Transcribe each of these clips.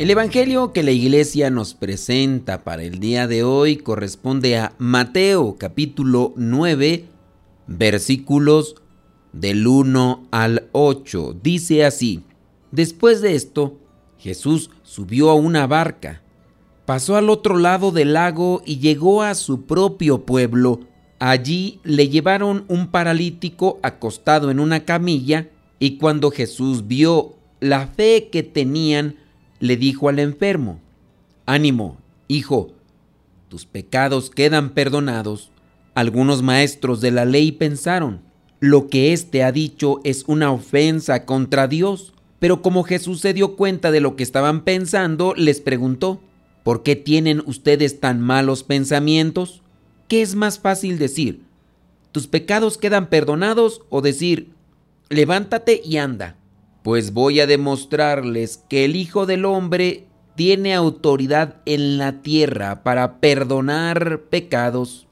El Evangelio que la iglesia nos presenta para el día de hoy corresponde a Mateo capítulo 9 versículos del 1 al 8. Dice así, después de esto, Jesús subió a una barca, pasó al otro lado del lago y llegó a su propio pueblo. Allí le llevaron un paralítico acostado en una camilla y cuando Jesús vio la fe que tenían, le dijo al enfermo, Ánimo, hijo, tus pecados quedan perdonados. Algunos maestros de la ley pensaron, lo que éste ha dicho es una ofensa contra Dios. Pero como Jesús se dio cuenta de lo que estaban pensando, les preguntó, ¿por qué tienen ustedes tan malos pensamientos? ¿Qué es más fácil decir? ¿Tus pecados quedan perdonados o decir, levántate y anda? Pues voy a demostrarles que el Hijo del Hombre tiene autoridad en la tierra para perdonar pecados.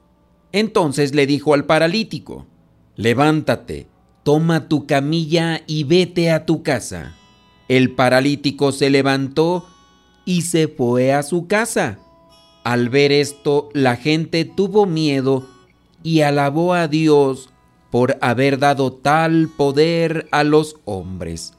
Entonces le dijo al paralítico, levántate, toma tu camilla y vete a tu casa. El paralítico se levantó y se fue a su casa. Al ver esto, la gente tuvo miedo y alabó a Dios por haber dado tal poder a los hombres.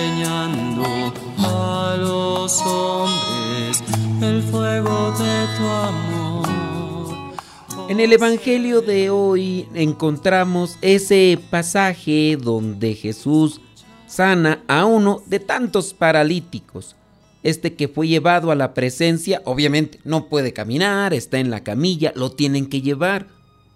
El fuego de tu amor. En el Evangelio de hoy encontramos ese pasaje donde Jesús sana a uno de tantos paralíticos. Este que fue llevado a la presencia, obviamente no puede caminar, está en la camilla, lo tienen que llevar.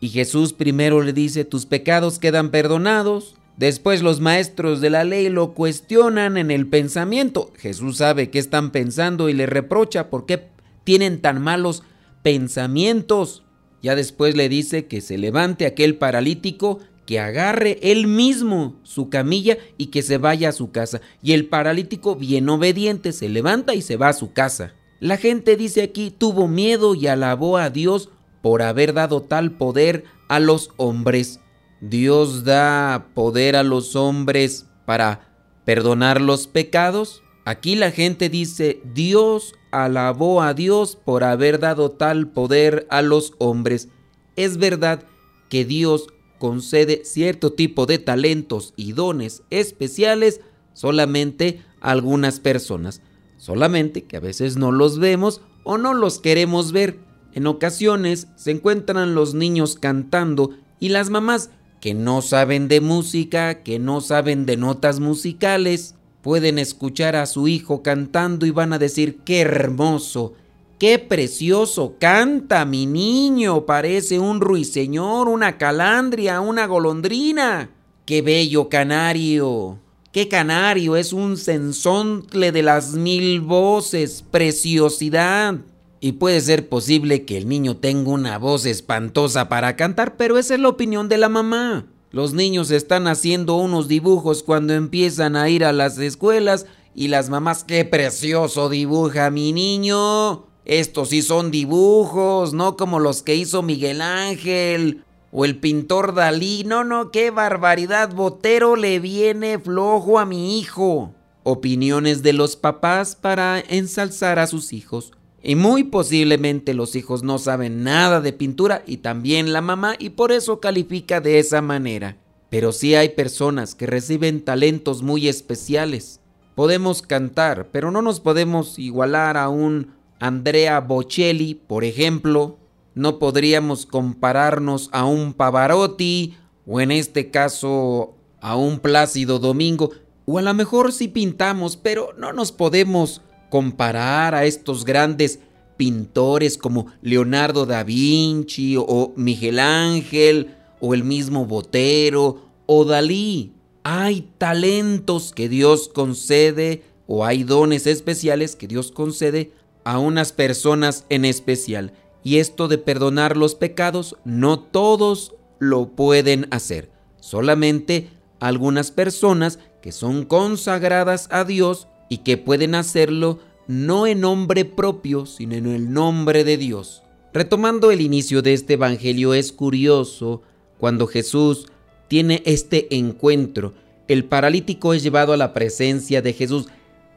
Y Jesús primero le dice, tus pecados quedan perdonados. Después los maestros de la ley lo cuestionan en el pensamiento. Jesús sabe qué están pensando y le reprocha por qué tienen tan malos pensamientos. Ya después le dice que se levante aquel paralítico, que agarre él mismo su camilla y que se vaya a su casa. Y el paralítico, bien obediente, se levanta y se va a su casa. La gente dice aquí, tuvo miedo y alabó a Dios por haber dado tal poder a los hombres. Dios da poder a los hombres para perdonar los pecados. Aquí la gente dice, Dios alabó a Dios por haber dado tal poder a los hombres. Es verdad que Dios concede cierto tipo de talentos y dones especiales solamente a algunas personas, solamente que a veces no los vemos o no los queremos ver. En ocasiones se encuentran los niños cantando y las mamás que no saben de música, que no saben de notas musicales, pueden escuchar a su hijo cantando y van a decir, qué hermoso, qué precioso canta mi niño, parece un ruiseñor, una calandria, una golondrina, qué bello canario. ¿Qué canario? Es un sensontle de las mil voces, preciosidad. Y puede ser posible que el niño tenga una voz espantosa para cantar, pero esa es la opinión de la mamá. Los niños están haciendo unos dibujos cuando empiezan a ir a las escuelas y las mamás, qué precioso dibuja mi niño. Estos sí son dibujos, no como los que hizo Miguel Ángel O el pintor Dalí, no, no, qué barbaridad, Botero le viene flojo a mi hijo. Opiniones de los papás para ensalzar a sus hijos. Y muy posiblemente los hijos no saben nada de pintura y también la mamá y por eso califica de esa manera. Pero sí hay personas que reciben talentos muy especiales. Podemos cantar, pero no nos podemos igualar a un Andrea Bocelli, por ejemplo. No podríamos compararnos a un Pavarotti o en este caso a un Plácido Domingo. O a lo mejor sí pintamos, pero no nos podemos comparar a estos grandes pintores como Leonardo da Vinci o Miguel Ángel o el mismo Botero o Dalí. Hay talentos que Dios concede o hay dones especiales que Dios concede a unas personas en especial. Y esto de perdonar los pecados, no todos lo pueden hacer. Solamente algunas personas que son consagradas a Dios y que pueden hacerlo no en nombre propio, sino en el nombre de Dios. Retomando el inicio de este Evangelio, es curioso cuando Jesús tiene este encuentro. El paralítico es llevado a la presencia de Jesús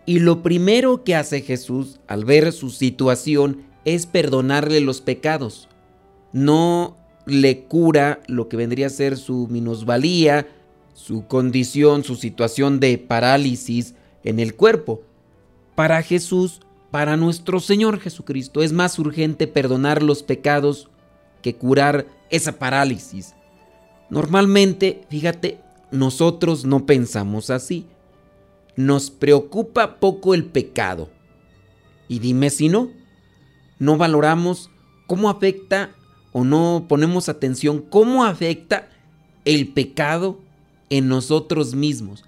y lo primero que hace Jesús al ver su situación es perdonarle los pecados. No le cura lo que vendría a ser su minusvalía, su condición, su situación de parálisis en el cuerpo. Para Jesús, para nuestro Señor Jesucristo, es más urgente perdonar los pecados que curar esa parálisis. Normalmente, fíjate, nosotros no pensamos así nos preocupa poco el pecado. Y dime si no, no valoramos cómo afecta o no ponemos atención cómo afecta el pecado en nosotros mismos.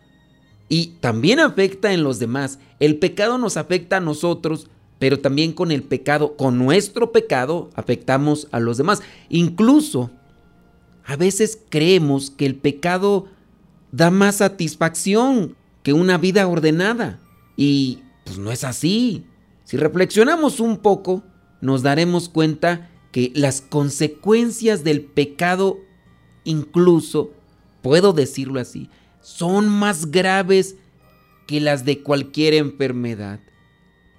Y también afecta en los demás. El pecado nos afecta a nosotros, pero también con el pecado, con nuestro pecado, afectamos a los demás. Incluso, a veces creemos que el pecado da más satisfacción que una vida ordenada. Y pues no es así. Si reflexionamos un poco, nos daremos cuenta que las consecuencias del pecado, incluso, puedo decirlo así, son más graves que las de cualquier enfermedad.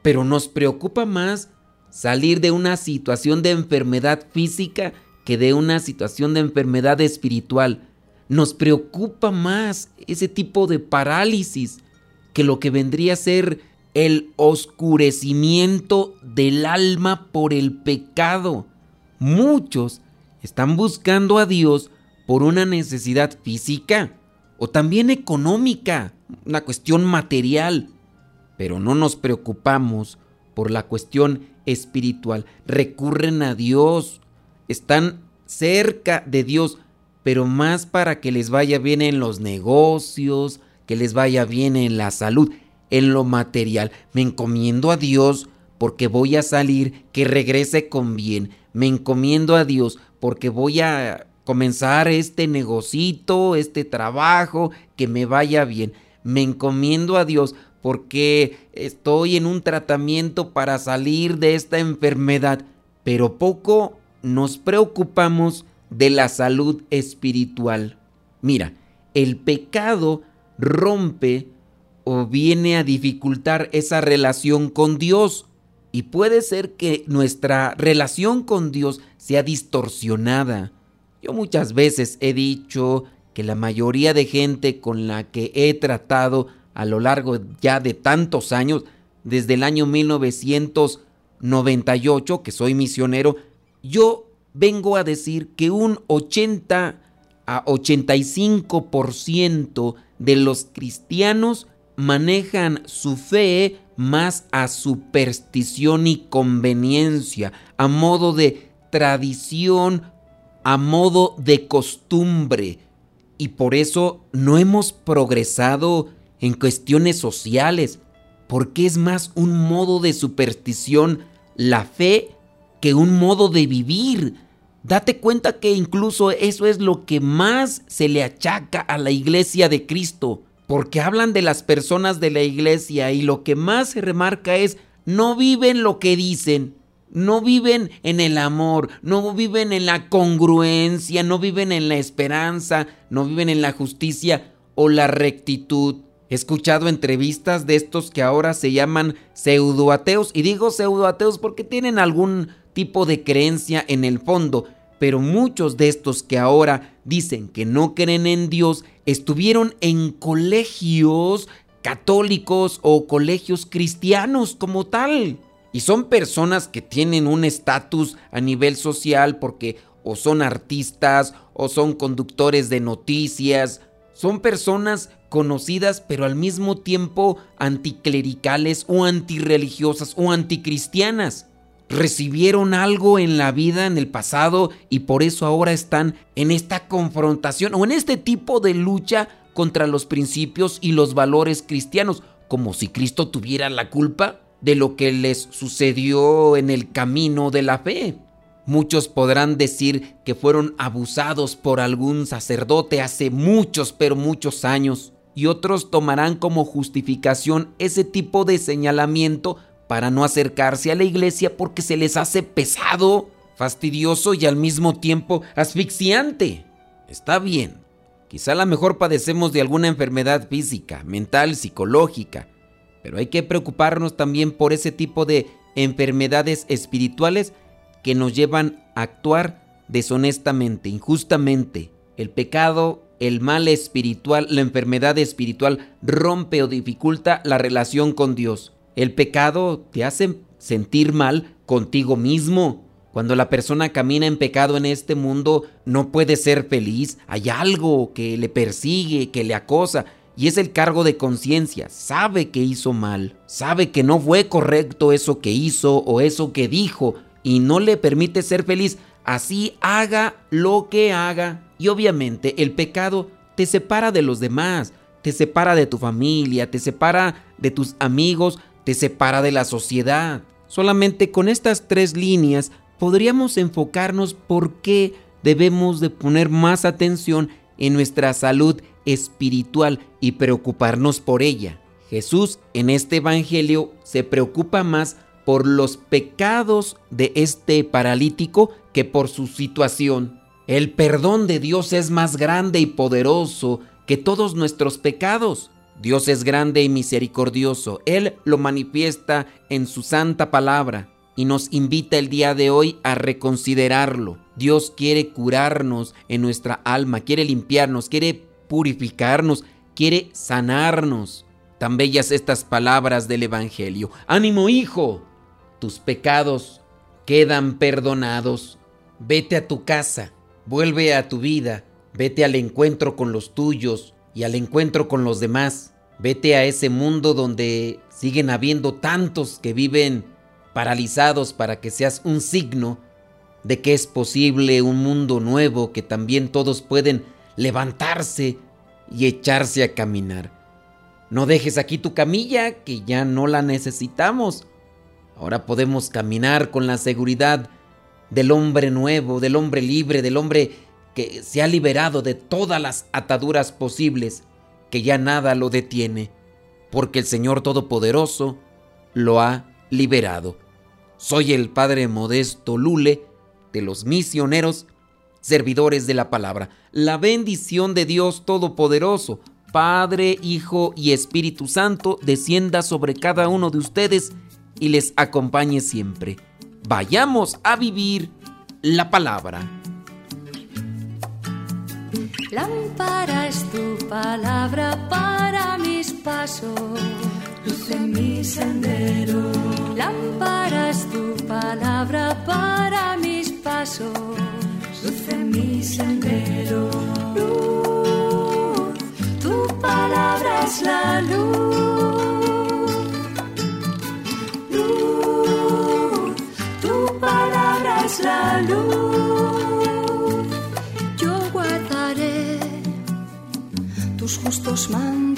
Pero nos preocupa más salir de una situación de enfermedad física que de una situación de enfermedad espiritual nos preocupa más ese tipo de parálisis que lo que vendría a ser el oscurecimiento del alma por el pecado. Muchos están buscando a Dios por una necesidad física o también económica, una cuestión material, pero no nos preocupamos por la cuestión espiritual. Recurren a Dios, están cerca de Dios, pero más para que les vaya bien en los negocios, que les vaya bien en la salud, en lo material. Me encomiendo a Dios porque voy a salir, que regrese con bien. Me encomiendo a Dios porque voy a comenzar este negocito, este trabajo, que me vaya bien. Me encomiendo a Dios porque estoy en un tratamiento para salir de esta enfermedad. Pero poco nos preocupamos de la salud espiritual. Mira, el pecado rompe o viene a dificultar esa relación con Dios. Y puede ser que nuestra relación con Dios sea distorsionada. Yo muchas veces he dicho que la mayoría de gente con la que he tratado a lo largo ya de tantos años, desde el año 1998 que soy misionero, yo vengo a decir que un 80 a 85% de los cristianos manejan su fe más a superstición y conveniencia, a modo de tradición, a modo de costumbre. Y por eso no hemos progresado en cuestiones sociales, porque es más un modo de superstición la fe que un modo de vivir. Date cuenta que incluso eso es lo que más se le achaca a la iglesia de Cristo, porque hablan de las personas de la iglesia y lo que más se remarca es no viven lo que dicen, no viven en el amor, no viven en la congruencia, no viven en la esperanza, no viven en la justicia o la rectitud. He escuchado entrevistas de estos que ahora se llaman pseudoateos y digo pseudoateos porque tienen algún tipo de creencia en el fondo, pero muchos de estos que ahora dicen que no creen en Dios estuvieron en colegios católicos o colegios cristianos como tal. Y son personas que tienen un estatus a nivel social porque o son artistas o son conductores de noticias. Son personas conocidas pero al mismo tiempo anticlericales o antirreligiosas o anticristianas. Recibieron algo en la vida en el pasado y por eso ahora están en esta confrontación o en este tipo de lucha contra los principios y los valores cristianos, como si Cristo tuviera la culpa de lo que les sucedió en el camino de la fe. Muchos podrán decir que fueron abusados por algún sacerdote hace muchos, pero muchos años, y otros tomarán como justificación ese tipo de señalamiento para no acercarse a la iglesia porque se les hace pesado, fastidioso y al mismo tiempo asfixiante. Está bien, quizá a lo mejor padecemos de alguna enfermedad física, mental, psicológica, pero hay que preocuparnos también por ese tipo de enfermedades espirituales que nos llevan a actuar deshonestamente, injustamente. El pecado, el mal espiritual, la enfermedad espiritual rompe o dificulta la relación con Dios. El pecado te hace sentir mal contigo mismo. Cuando la persona camina en pecado en este mundo, no puede ser feliz. Hay algo que le persigue, que le acosa y es el cargo de conciencia. Sabe que hizo mal, sabe que no fue correcto eso que hizo o eso que dijo y no le permite ser feliz. Así haga lo que haga. Y obviamente el pecado te separa de los demás, te separa de tu familia, te separa de tus amigos, te separa de la sociedad. Solamente con estas tres líneas podríamos enfocarnos por qué debemos de poner más atención en nuestra salud espiritual y preocuparnos por ella. Jesús en este Evangelio se preocupa más por los pecados de este paralítico que por su situación. El perdón de Dios es más grande y poderoso que todos nuestros pecados. Dios es grande y misericordioso. Él lo manifiesta en su santa palabra y nos invita el día de hoy a reconsiderarlo. Dios quiere curarnos en nuestra alma, quiere limpiarnos, quiere purificarnos, quiere sanarnos. Tan bellas estas palabras del Evangelio. Ánimo hijo, tus pecados quedan perdonados. Vete a tu casa, vuelve a tu vida, vete al encuentro con los tuyos y al encuentro con los demás. Vete a ese mundo donde siguen habiendo tantos que viven paralizados para que seas un signo de que es posible un mundo nuevo que también todos pueden levantarse y echarse a caminar. No dejes aquí tu camilla, que ya no la necesitamos. Ahora podemos caminar con la seguridad del hombre nuevo, del hombre libre, del hombre que se ha liberado de todas las ataduras posibles, que ya nada lo detiene, porque el Señor Todopoderoso lo ha liberado. Soy el Padre Modesto Lule de los misioneros servidores de la palabra. La bendición de Dios Todopoderoso, Padre, Hijo y Espíritu Santo, descienda sobre cada uno de ustedes y les acompañe siempre. Vayamos a vivir la palabra. Lámpara es tu palabra para mis pasos, luz en mi sendero. Lámpara es tu palabra para mis pasos luz mi sendero. Luz, tu palabra es la luz. Luz, tu palabra es la luz. Yo guardaré tus justos mandamientos